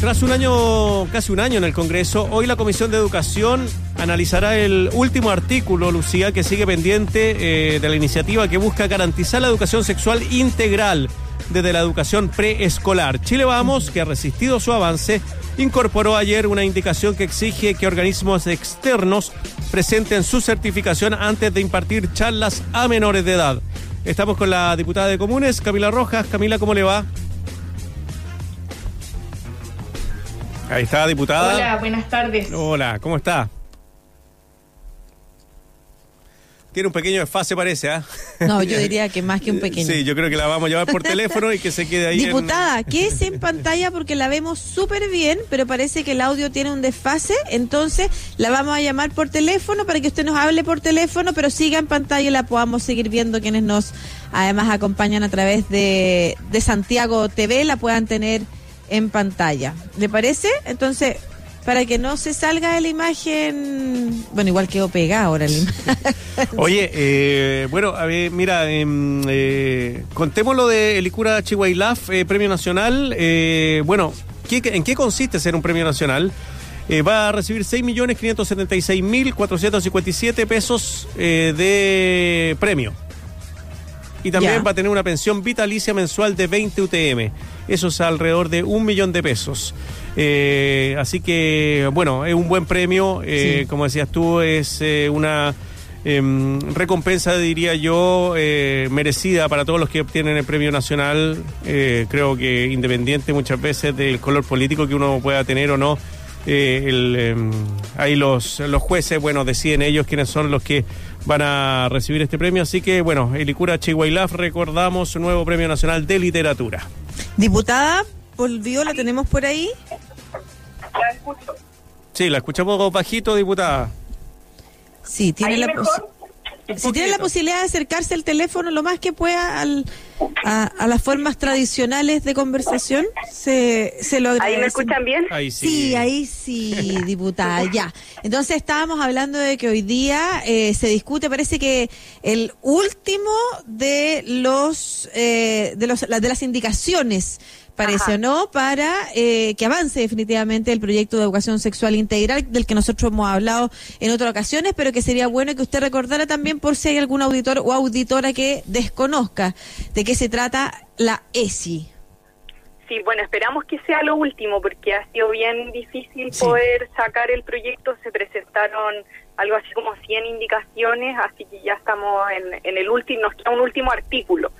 tras un año, casi un año en el Congreso, hoy la Comisión de Educación analizará el último artículo, Lucía, que sigue pendiente eh, de la iniciativa que busca garantizar la educación sexual integral desde la educación preescolar. Chile Vamos, que ha resistido su avance, incorporó ayer una indicación que exige que organismos externos presenten su certificación antes de impartir charlas a menores de edad. Estamos con la diputada de Comunes, Camila Rojas. Camila, ¿cómo le va? Ahí está, diputada. Hola, buenas tardes. Hola, ¿cómo está? Tiene un pequeño desfase, parece, ¿ah? No, yo diría que más que un pequeño. Sí, yo creo que la vamos a llevar por teléfono y que se quede ahí. Diputada, ¿qué es en pantalla? Porque la vemos súper bien, pero parece que el audio tiene un desfase. Entonces, la vamos a llamar por teléfono para que usted nos hable por teléfono, pero siga en pantalla y la podamos seguir viendo quienes nos, además, acompañan a través de, de Santiago TV, la puedan tener en pantalla. ¿Le parece? Entonces, para que no se salga de la imagen. Bueno, igual quedó pegada ahora la imagen. Oye, eh, bueno, a ver, mira, em, eh, contemos lo de Elicura Chihuahilaf, eh, Premio Nacional. Eh, bueno, ¿en qué consiste ser un premio nacional? va a recibir 6.576.457 pesos de premio. Y también va a tener una pensión vitalicia mensual de 20 UTM. Eso es alrededor de un millón de pesos. Eh, así que, bueno, es un buen premio. Eh, como decías tú, es eh, una em, recompensa, diría yo, merecida para todos los que obtienen el premio nacional. creo que independiente muchas veces del color político que uno pueda tener o no. Em, ahí los, los jueces, bueno, deciden ellos quiénes son los que van a recibir este premio. Así que, bueno, Elicura Chihuahilaf, recordamos su nuevo premio nacional de literatura. Diputada, volvió, la tenemos por ahí. La escucho. Sí, la escuchamos bajito, diputada. Sí, tiene la si tiene la posibilidad de acercarse al teléfono lo más que pueda al, a, las formas tradicionales de conversación, se, se lo. ¿Ahí me escuchan bien? Ahí sí. sí. ahí sí, diputada, ya. Entonces estábamos hablando de que hoy día eh, se discute, parece que el último de los, eh, de los de las indicaciones parece, ¿no? Para eh, que avance definitivamente el proyecto de educación sexual integral del que nosotros hemos hablado en otras ocasiones, pero que sería bueno que usted recordara también por si hay algún auditor o auditora que desconozca de qué se trata la ESI. Sí, bueno, esperamos que sea lo último porque ha sido bien difícil poder sacar el proyecto. Se presentaron algo así como 100 indicaciones, así que ya estamos en, en el último, nos queda un último artículo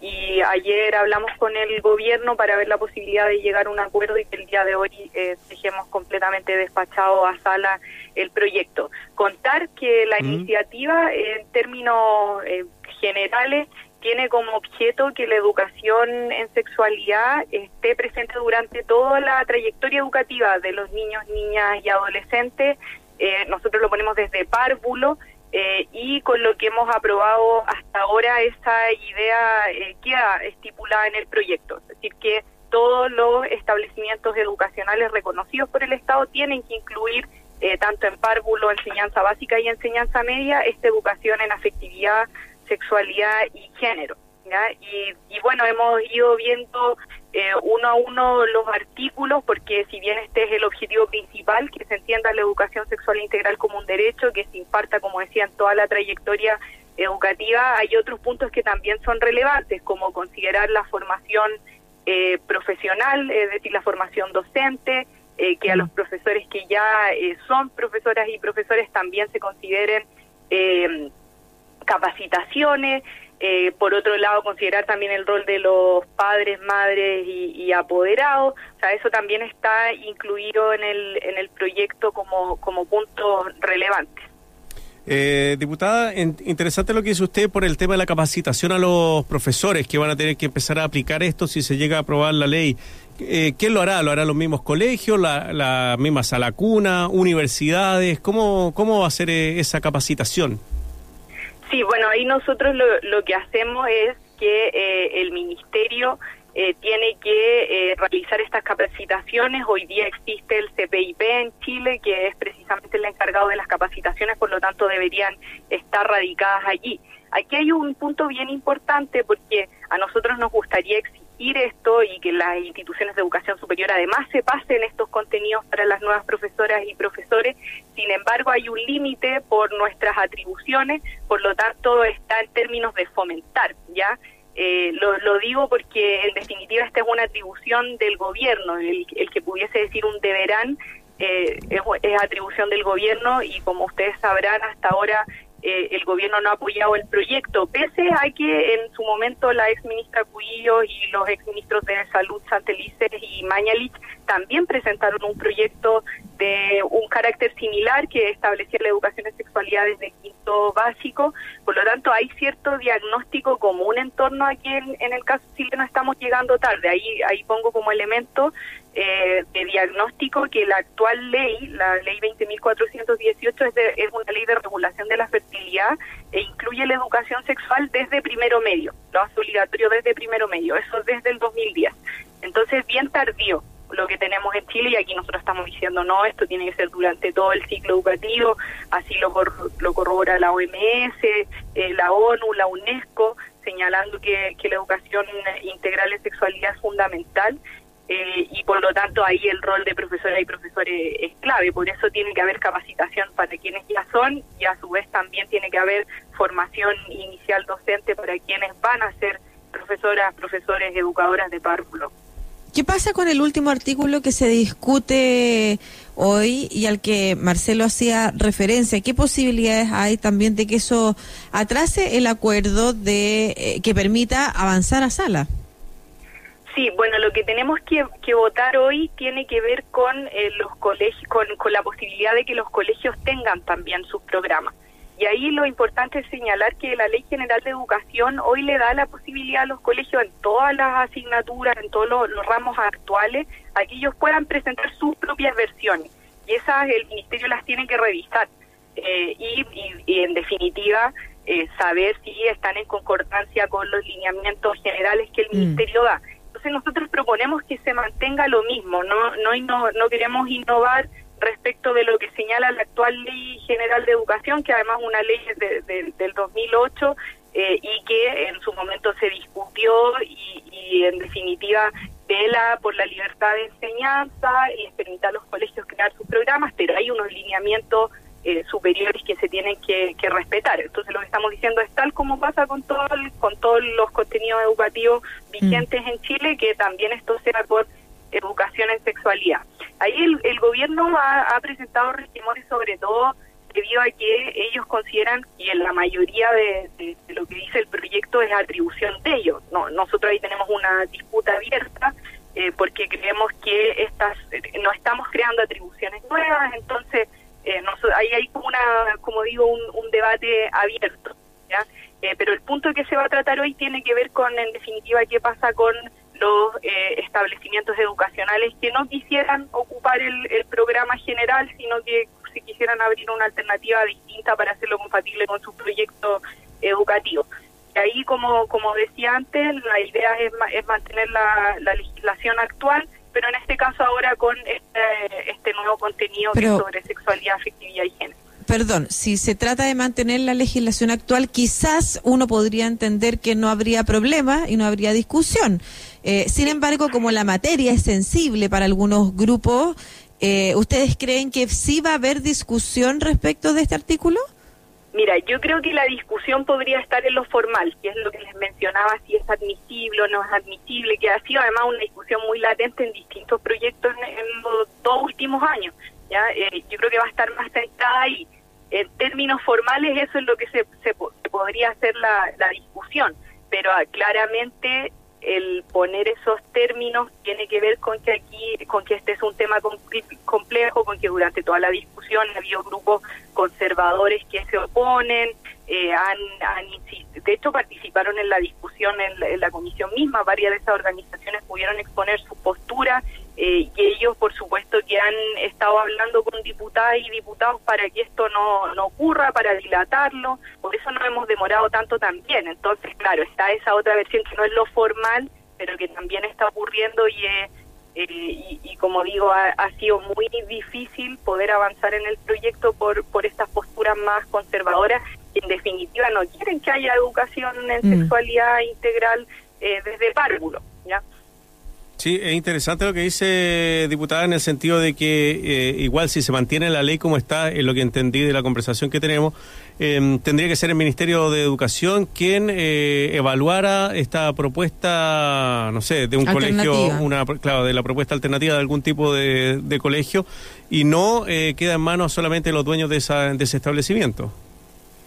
y ayer hablamos con el gobierno para ver la posibilidad de llegar a un acuerdo y que el día de hoy eh, dejemos completamente despachado a sala el proyecto. Contar que la iniciativa en términos eh, generales tiene como objeto que la educación en sexualidad esté presente durante toda la trayectoria educativa de los niños, niñas y adolescentes. Eh, nosotros lo ponemos desde párvulo eh, y con lo que hemos aprobado hasta ahora esa idea eh, queda estipulada en el proyecto, es decir, que todos los establecimientos educacionales reconocidos por el Estado tienen que incluir eh, tanto en párvulo, enseñanza básica y enseñanza media, esta educación en afectividad, sexualidad y género. Y, y, bueno, hemos ido viendo eh, uno a uno los artículos, porque si bien este es el objetivo principal, que se entienda la educación sexual integral como un derecho, que se imparta, como decía, en toda la trayectoria educativa, hay otros puntos que también son relevantes, como considerar la formación eh, profesional, es decir, la formación docente, eh, que a los profesores que ya son profesoras y profesores también se consideren capacitaciones, eh, por otro lado, considerar también el rol de los padres, madres y, apoderados. O sea, eso también está incluido en el, en el proyecto como, como punto relevante. Eh, diputada, interesante lo que dice usted por el tema de la capacitación a los profesores que van a tener que empezar a aplicar esto si se llega a aprobar la ley. Eh, ¿Quién lo hará? ¿Lo harán los mismos colegios, la, la misma sala cuna, universidades? ¿Cómo, ¿Cómo va a ser eh, esa capacitación? Sí, bueno, ahí nosotros lo, lo que hacemos es que eh, el ministerio eh, tiene que eh, realizar estas capacitaciones. Hoy día existe el CPIP en Chile, que es precisamente el encargado de las capacitaciones, por lo tanto deberían estar radicadas allí. Aquí hay un punto bien importante porque a nosotros nos gustaría corregir esto y que las instituciones de educación superior además se pasen estos contenidos para las nuevas profesoras y profesores. Sin embargo, hay un límite por nuestras atribuciones, por lo tanto está en términos de fomentar, ¿ya? Eh, lo, lo, digo porque en definitiva esta es una atribución del gobierno, el, el que pudiese decir un deberán eh, es, es, atribución del gobierno y como ustedes sabrán hasta ahora eh, el gobierno no ha apoyado el proyecto, pese a que en su momento la ex ministra Cuillo y los ex ministros de Salud Santelices y Mañalich también presentaron un proyecto de un carácter similar que establecía la educación en sexualidad desde quinto básico. Por lo tanto, hay cierto diagnóstico común en torno a que en, el caso no estamos llegando tarde. Ahí, ahí pongo como elemento eh, de diagnóstico que la actual ley, la ley 20.418, es, es una ley de regulación de la fertilidad e incluye la educación sexual desde primero medio, lo hace obligatorio desde primero medio, eso desde el 2010. Entonces, bien tardío lo que tenemos en Chile y aquí nosotros estamos diciendo no, esto tiene que ser durante todo el ciclo educativo, así lo, lo corrobora la OMS, eh, la ONU, la UNESCO, señalando que, que la educación integral en sexualidad es fundamental eh, y por lo tanto ahí el rol de profesora y profesores es clave, por eso tiene que haber capacitación para quienes ya son y a su vez también tiene que haber formación inicial docente para quienes van a ser profesoras, profesores, educadoras de párvulo. ¿Qué pasa con el último artículo que se discute hoy y al que Marcelo hacía referencia? ¿Qué posibilidades hay también de que eso atrase el acuerdo de eh, que permita avanzar a sala? Sí, bueno, lo que tenemos que, votar hoy tiene que ver con eh, los colegios, con, la posibilidad de que los colegios tengan también sus programas. Y ahí lo importante es señalar que la Ley General de Educación hoy le da la posibilidad a los colegios en todas las asignaturas, en todos los, ramos actuales, a que ellos puedan presentar sus propias versiones. Y esas el Ministerio las tiene que revisar. Eh, y, en definitiva, eh, saber si están en concordancia con los lineamientos generales que el mm. Ministerio da nosotros proponemos que se mantenga lo mismo, no, no, no, queremos innovar respecto de lo que señala la actual Ley General de Educación, que además es una ley de, del 2008 eh, y que en su momento se discutió y, y, en definitiva vela por la libertad de enseñanza y les permite a los colegios crear sus programas, pero hay unos lineamientos eh, superiores que se tienen que, respetar. Entonces lo que estamos diciendo es tal como pasa con todo con todos los contenidos educativos vigentes mm. en Chile, que también esto sea por en sexualidad. Ahí el, gobierno ha, presentado resquemores sobre todo debido a que ellos consideran, en la mayoría de, lo que dice el proyecto es atribución de ellos. No, nosotros ahí tenemos una disputa abierta eh, porque creemos que estas no estamos creando atribuciones nuevas, entonces eh, ahí hay como una, como digo, un, debate abierto. ¿ya? Eh, pero el punto que se va a tratar hoy tiene que ver con, en definitiva, qué pasa con los eh, establecimientos educacionales que no quisieran ocupar el, el programa general, sino que si quisieran abrir una alternativa distinta para hacerlo compatible con su proyecto educativo. Y ahí, como, como decía antes, la idea es, es mantener la, la legislación actual pero en este caso ahora con este, este nuevo contenido sobre sexualidad, afectividad y género. Perdón, si se trata de mantener la legislación actual, quizás uno podría entender que no habría problema y no habría discusión. Eh, sin embargo, como la materia es sensible para algunos grupos, eh, ¿ustedes creen que sí va a haber discusión respecto de este artículo? Mira, yo creo que la discusión podría estar en lo formal, que es lo que les mencionaba, si es admisible o no es admisible, que ha sido además una discusión muy latente en distintos proyectos en, los dos últimos años. ¿ya? Eh, yo creo que va a estar más centrada ahí. En términos formales, eso es lo que se, se, podría hacer la, la discusión, pero ah, claramente el poner esos términos tiene que ver con que aquí, con que este es un tema complejo, con que durante toda la discusión ha habido grupos conservadores que se oponen, eh, han, han de hecho participaron en la discusión en la, comisión misma, varias de esas organizaciones pudieron exponer su postura eh, y ellos por supuesto que han estado hablando con diputadas y diputados para que esto no, no ocurra, para dilatarlo, por eso no hemos demorado tanto también, entonces claro, está esa otra versión que no es lo formal, pero que también está ocurriendo y eh, y, como digo, ha, sido muy difícil poder avanzar en el proyecto por, por estas posturas más conservadoras que en definitiva no quieren que haya educación en mm. sexualidad integral desde párvulo, ¿ya? Sí, es interesante lo que dice diputada en el sentido de que eh, igual si se mantiene la ley como está, en lo que entendí de la conversación que tenemos, em, tendría que ser el Ministerio de Educación quien eh, evaluara esta propuesta, no sé, de un colegio, una claro, de la propuesta alternativa de algún tipo de, de colegio y no eh, queda en manos solamente los dueños de, esa, de ese establecimiento.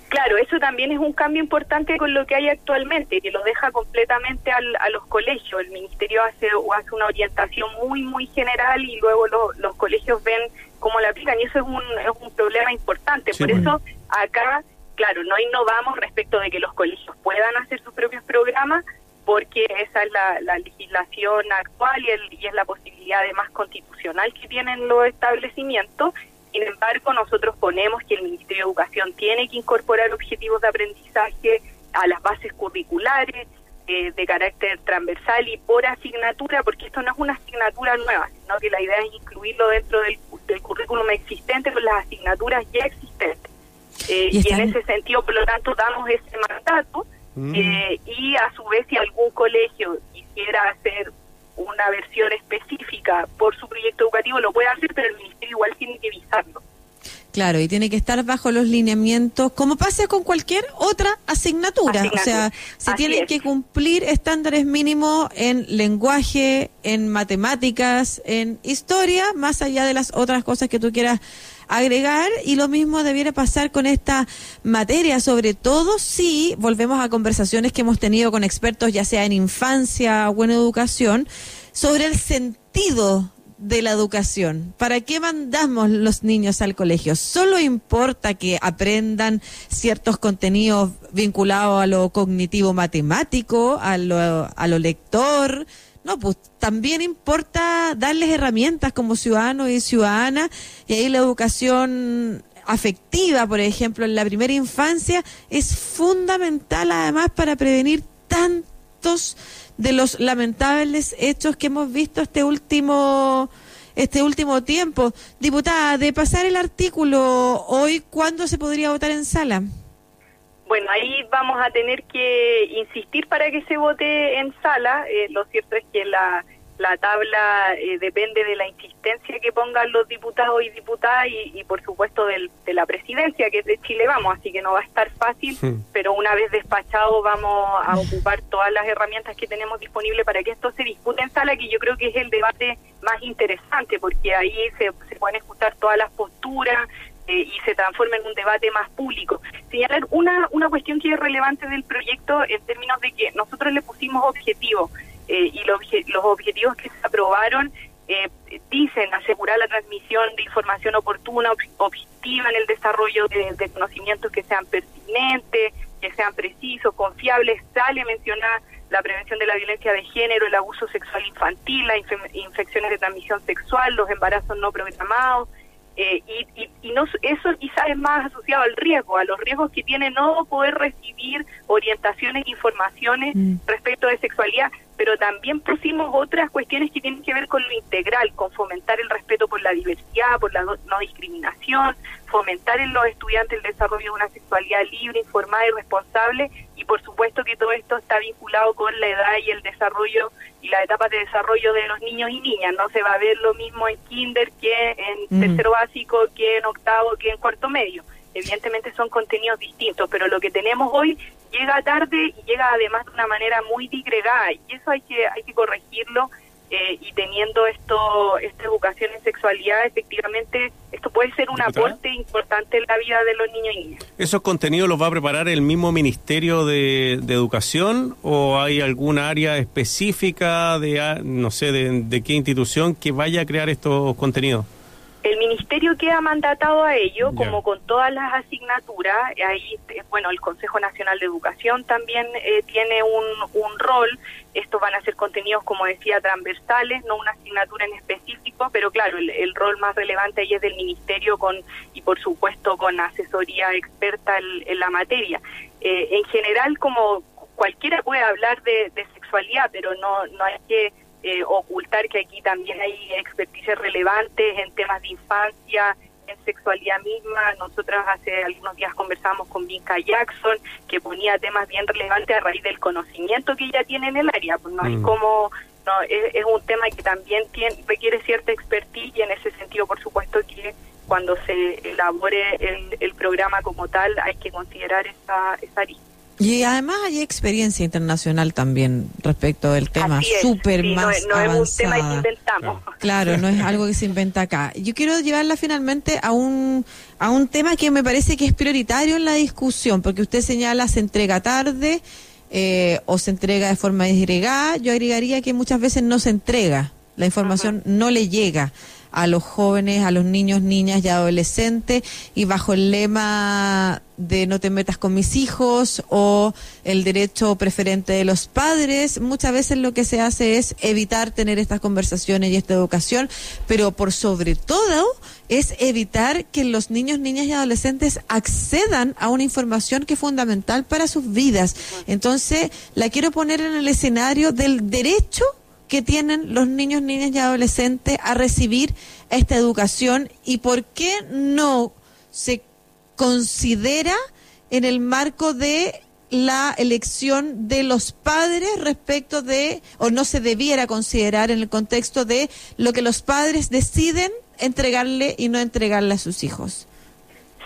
Claro, eso también es un cambio importante con lo que hay actualmente, que lo deja completamente al, a los colegios. El ministerio hace, hace una orientación muy, muy general y luego los colegios ven cómo la aplican y eso es un, es un problema importante. Por eso acá, claro, no innovamos respecto de que los colegios puedan hacer sus propios programas porque esa es la, la legislación actual y, el, y es la posibilidad además constitucional que tienen los establecimientos nosotros ponemos que el Ministerio de Educación tiene que incorporar objetivos de aprendizaje a las bases curriculares eh, de carácter transversal y por asignatura, porque esto no es una asignatura nueva, sino que la idea es incluirlo dentro del, currículum existente con las asignaturas ya existentes. Eh, y, en ese sentido, por lo tanto, damos ese mandato mm. eh, y a su vez si algún colegio quisiera hacer una versión específica por su proyecto educativo, lo puede hacer, pero el ministerio igual tiene que visarlo. Claro, y tiene que estar bajo los lineamientos, como pasa con cualquier otra asignatura. O sea, se tienen que cumplir estándares mínimos en lenguaje, en matemáticas, en historia, más allá de las otras cosas que tú quieras agregar. Y lo mismo debiera pasar con esta materia, sobre todo si volvemos a conversaciones que hemos tenido con expertos, ya sea en infancia o en educación, sobre el sentido de la educación. ¿Para qué mandamos los niños al colegio? ¿Solo importa que aprendan ciertos contenidos vinculados a lo cognitivo matemático, a lo, a lo lector? No, pues también importa darles herramientas como ciudadanos y ciudadanas y ahí la educación afectiva, por ejemplo, en la primera infancia es fundamental además para prevenir tantos de los lamentables hechos que hemos visto este último este último tiempo. Diputada, de pasar el artículo hoy, ¿cuándo se podría votar en sala? Bueno, ahí vamos a tener que insistir para que se vote en sala. Eh, lo cierto es que la la tabla eh, depende de la insistencia que pongan los diputados y diputadas y, por supuesto del, de la presidencia que es de Chile vamos, así que no va a estar fácil, pero una vez despachado vamos a ocupar todas las herramientas que tenemos disponibles para que esto se discute en sala, que yo creo que es el debate más interesante, porque ahí se, se pueden escuchar todas las posturas, eh, y se transforma en un debate más público. Señalar una, una cuestión que es relevante del proyecto en términos de que nosotros le pusimos objetivos eh, y los, objetivos que se aprobaron eh, dicen asegurar la transmisión de información oportuna, objetiva en el desarrollo de, conocimientos que sean pertinentes, que sean precisos, confiables. Sale mencionar la prevención de la violencia de género, el abuso sexual infantil, las infecciones de transmisión sexual, los embarazos no programados, eh, y, y, no, eso quizás es más asociado al riesgo, a los riesgos que tiene no poder recibir orientaciones e informaciones mm. respecto de sexualidad, pero también pusimos otras cuestiones que tienen que ver con lo integral, con fomentar el respeto por la diversidad, por la no, discriminación, fomentar en los estudiantes el desarrollo de una sexualidad libre, informada y responsable, y por supuesto que todo esto está vinculado con la edad y el desarrollo y la etapa de desarrollo de los niños y niñas. No se va a ver lo mismo en kinder que en tercero básico, que en octavo, que en cuarto medio. Evidentemente son contenidos distintos, pero lo que tenemos hoy llega tarde y llega además de una manera muy digregada y eso hay que hay que corregirlo eh, y teniendo esto esta educación en sexualidad efectivamente esto puede ser un aporte importante en la vida de los niños y niñas. ¿Esos contenidos los va a preparar el mismo Ministerio de, Educación o hay alguna área específica de, no sé, de qué institución que vaya a crear estos contenidos? El ministerio queda mandatado a ello, como con todas las asignaturas. Ahí, eh, bueno, el Consejo Nacional de Educación también eh, tiene un, un rol. Estos van a ser contenidos, como decía, transversales, no una asignatura en específico, pero claro, el, rol más relevante ahí es del ministerio con y, por supuesto, con asesoría experta en, la materia. Eh, en general, como cualquiera puede hablar de, de sexualidad, pero no, no hay que eh, ocultar que aquí también hay experticias relevantes en temas de infancia, en sexualidad misma. Nosotras hace algunos días conversamos con Vinca Jackson, que ponía temas bien relevantes a raíz del conocimiento que ella tiene en el área. Pues no es mm. como no es, un tema que también tiene, requiere cierta expertise y en ese sentido, por supuesto, que cuando se elabore el, el programa como tal hay que considerar esa, esa y además hay experiencia internacional también respecto del tema, súper más no, no es un tema que inventamos. Claro, no es algo que se inventa acá. Yo quiero llevarla finalmente a un, a un tema que me parece que es prioritario en la discusión, porque usted señala se entrega tarde eh, o se entrega de forma disgregada. Yo agregaría que muchas veces no se entrega, la información no le llega a los jóvenes, a los niños, niñas y adolescentes y bajo el lema de no te metas con mis hijos o el derecho preferente de los padres, muchas veces lo que se hace es evitar tener estas conversaciones y esta educación, pero por sobre todo es evitar que los niños, niñas y adolescentes accedan a una información que es fundamental para sus vidas. Entonces, la quiero poner en el escenario del derecho que tienen los niños, niñas y adolescentes a recibir esta educación y por qué no se considera en el marco de la elección de los padres respecto de, o no se debiera considerar en el contexto de lo que los padres deciden entregarle y no entregarle a sus hijos.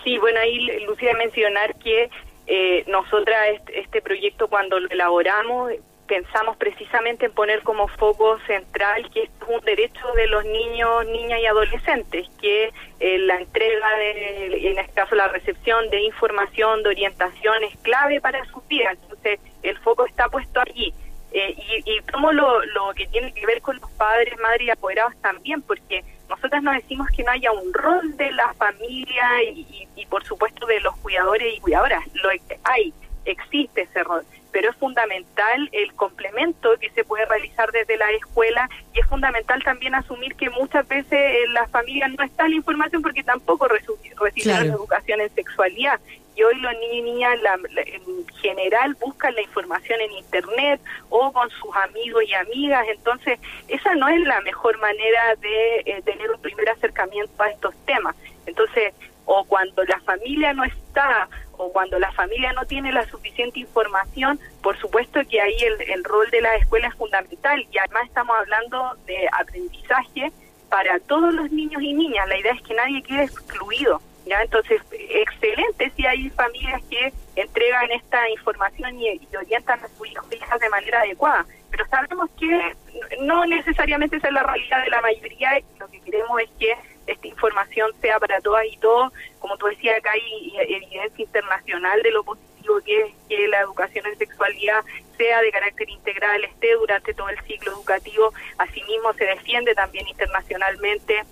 Sí, bueno, ahí Lucía mencionar que eh, nosotras este, este proyecto cuando lo elaboramos pensamos precisamente en poner como foco central que es un derecho de los niños, niñas y adolescentes, que eh, la entrega, de, en este caso la recepción de información, de orientación es clave para sus vidas. Entonces, el foco está puesto allí. Eh, y, y lo, lo que tiene que ver con los padres, madres y apoderados también, porque nosotras no decimos que no haya un rol de la familia y, y por supuesto de los cuidadores y cuidadoras, lo hay, existe ese rol pero es fundamental el complemento que se puede realizar desde la escuela y es fundamental también asumir que muchas veces en las familias no está la información porque tampoco recibieron educación en sexualidad. Y hoy los niños y niñas en general buscan la información en internet o con sus amigos y amigas, entonces esa no es la mejor manera de eh, tener un primer acercamiento a estos temas. Entonces, o cuando la familia no está o cuando la familia no tiene la suficiente información, por supuesto que ahí el, rol de la escuela es fundamental y además estamos hablando de aprendizaje para todos los niños y niñas. La idea es que nadie quede excluido. ¿ya? Entonces, excelente si hay familias que entregan esta información y, orientan a sus hijos hijas de manera adecuada. Pero sabemos que no necesariamente esa es la realidad de la mayoría y lo que queremos es que esta información sea para todas y todos. Como tú decías, acá hay evidencia internacional de lo positivo que es que la educación en sexualidad sea de carácter integral, esté durante todo el ciclo educativo. Asimismo, se defiende también internacionalmente.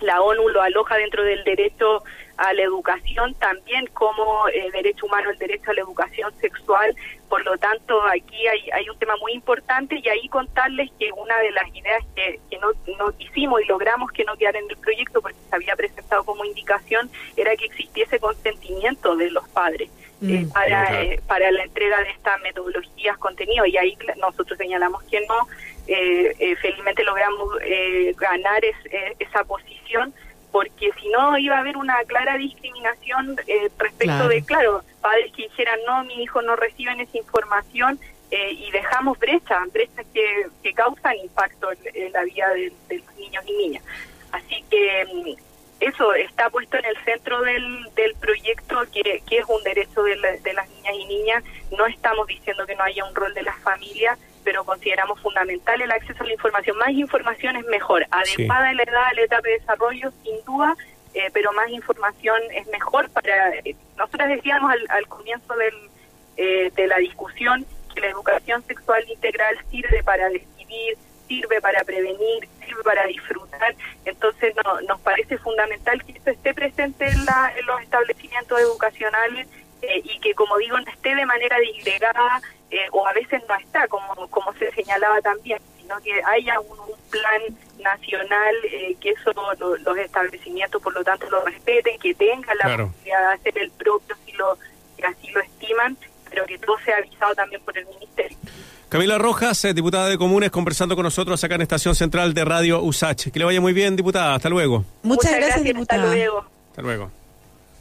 La ONU lo aloja dentro del derecho a la educación, también como eh, derecho humano el derecho a la educación sexual. Por lo tanto, aquí hay, hay un tema muy importante y ahí contarles que una de las ideas que, que no, no hicimos y logramos que no quedara en el proyecto porque se había presentado como indicación era que existiese consentimiento de los padres. Eh, mm. para, eh, para la entrega de estas metodologías contenido y ahí nosotros señalamos que no eh, felizmente logramos ganar esa posición porque si no iba a haber una clara discriminación eh, respecto de, claro, padres que dijeran, no, mi hijo no reciben esa información eh, y dejamos brechas, brechas que, que causan impacto en, la vida de, los niños y niñas. Así que mm, eso está puesto en el centro del, del proyecto, que, que es un derecho de, de las niñas y niñas. No estamos diciendo que no haya un rol de las familias, pero consideramos fundamental el acceso a la información. Más información es mejor, adecuada en la edad, a la etapa de desarrollo, sin duda, eh, pero más información es mejor para... Eh, nosotros decíamos al, comienzo del, eh, de la discusión que la educación sexual integral sirve para decidir, sirve para prevenir, sirve para disfrutar. Entonces no, nos parece fundamental que esto esté presente en, la, en los establecimientos educacionales y que, como digo, no esté de manera disgregada eh, o a veces no está, como, como se señalaba también, sino que haya un, plan nacional eh, que eso los establecimientos, por lo tanto, lo respeten, que tengan la posibilidad de hacer el propio si lo así lo estiman, pero que todo sea avisado también por el Ministerio. Camila Rojas, eh, diputada de Comunes, conversando con nosotros acá en Estación Central de Radio USACH. Que le vaya muy bien, diputada. Hasta luego. Muchas, gracias, diputada. Hasta luego. Hasta luego.